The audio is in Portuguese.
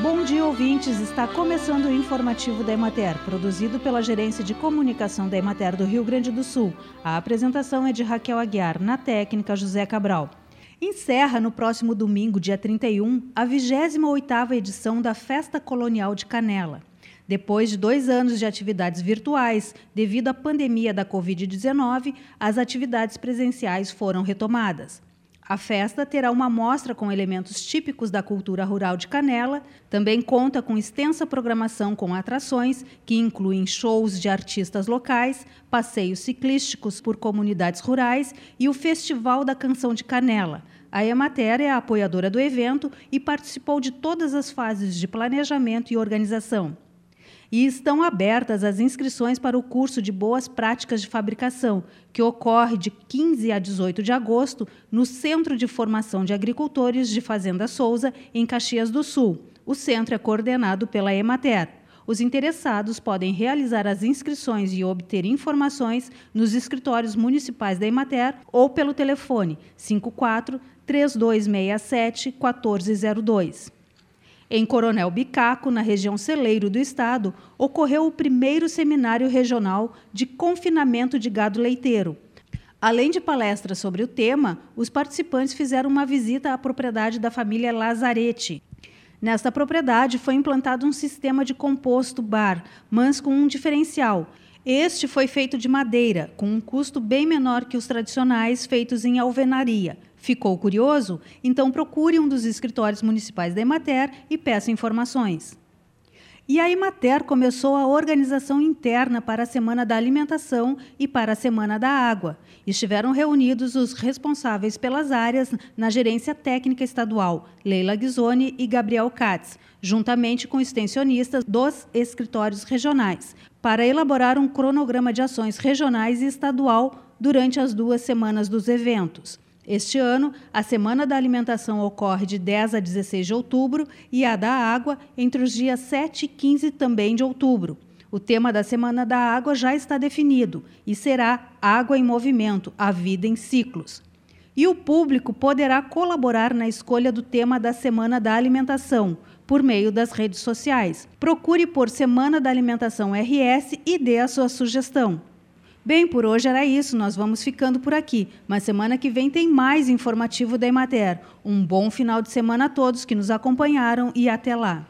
Bom dia, ouvintes! Está começando o informativo da Emater, produzido pela Gerência de Comunicação da Emater do Rio Grande do Sul. A apresentação é de Raquel Aguiar, na técnica José Cabral. Encerra no próximo domingo, dia 31, a 28ª edição da Festa Colonial de Canela. Depois de dois anos de atividades virtuais, devido à pandemia da Covid-19, as atividades presenciais foram retomadas. A festa terá uma mostra com elementos típicos da cultura rural de Canela, também conta com extensa programação com atrações que incluem shows de artistas locais, passeios ciclísticos por comunidades rurais e o Festival da Canção de Canela. A Emater é a apoiadora do evento e participou de todas as fases de planejamento e organização e estão abertas as inscrições para o curso de Boas Práticas de Fabricação, que ocorre de 15 a 18 de agosto no Centro de Formação de Agricultores de Fazenda Souza, em Caxias do Sul. O centro é coordenado pela Emater. Os interessados podem realizar as inscrições e obter informações nos escritórios municipais da Emater ou pelo telefone 54 3267 1402. Em Coronel Bicaco, na região celeiro do estado, ocorreu o primeiro seminário regional de confinamento de gado leiteiro. Além de palestras sobre o tema, os participantes fizeram uma visita à propriedade da família Lazarete. Nesta propriedade foi implantado um sistema de composto bar, mas com um diferencial. Este foi feito de madeira, com um custo bem menor que os tradicionais feitos em alvenaria. Ficou curioso? Então procure um dos escritórios municipais da Emater e peça informações. E a Emater começou a organização interna para a Semana da Alimentação e para a Semana da Água. Estiveram reunidos os responsáveis pelas áreas na Gerência Técnica Estadual, Leila Ghisoni e Gabriel Katz, juntamente com extensionistas dos escritórios regionais, para elaborar um cronograma de ações regionais e estadual durante as duas semanas dos eventos. Este ano, a Semana da Alimentação ocorre de 10 a 16 de outubro e a da Água entre os dias 7 e 15 também de outubro. O tema da Semana da Água já está definido e será Água em Movimento, a vida em ciclos. E o público poderá colaborar na escolha do tema da Semana da Alimentação por meio das redes sociais. Procure por Semana da Alimentação RS e dê a sua sugestão. Bem, por hoje era isso, nós vamos ficando por aqui. Mas semana que vem tem mais informativo da Emater. Um bom final de semana a todos que nos acompanharam e até lá.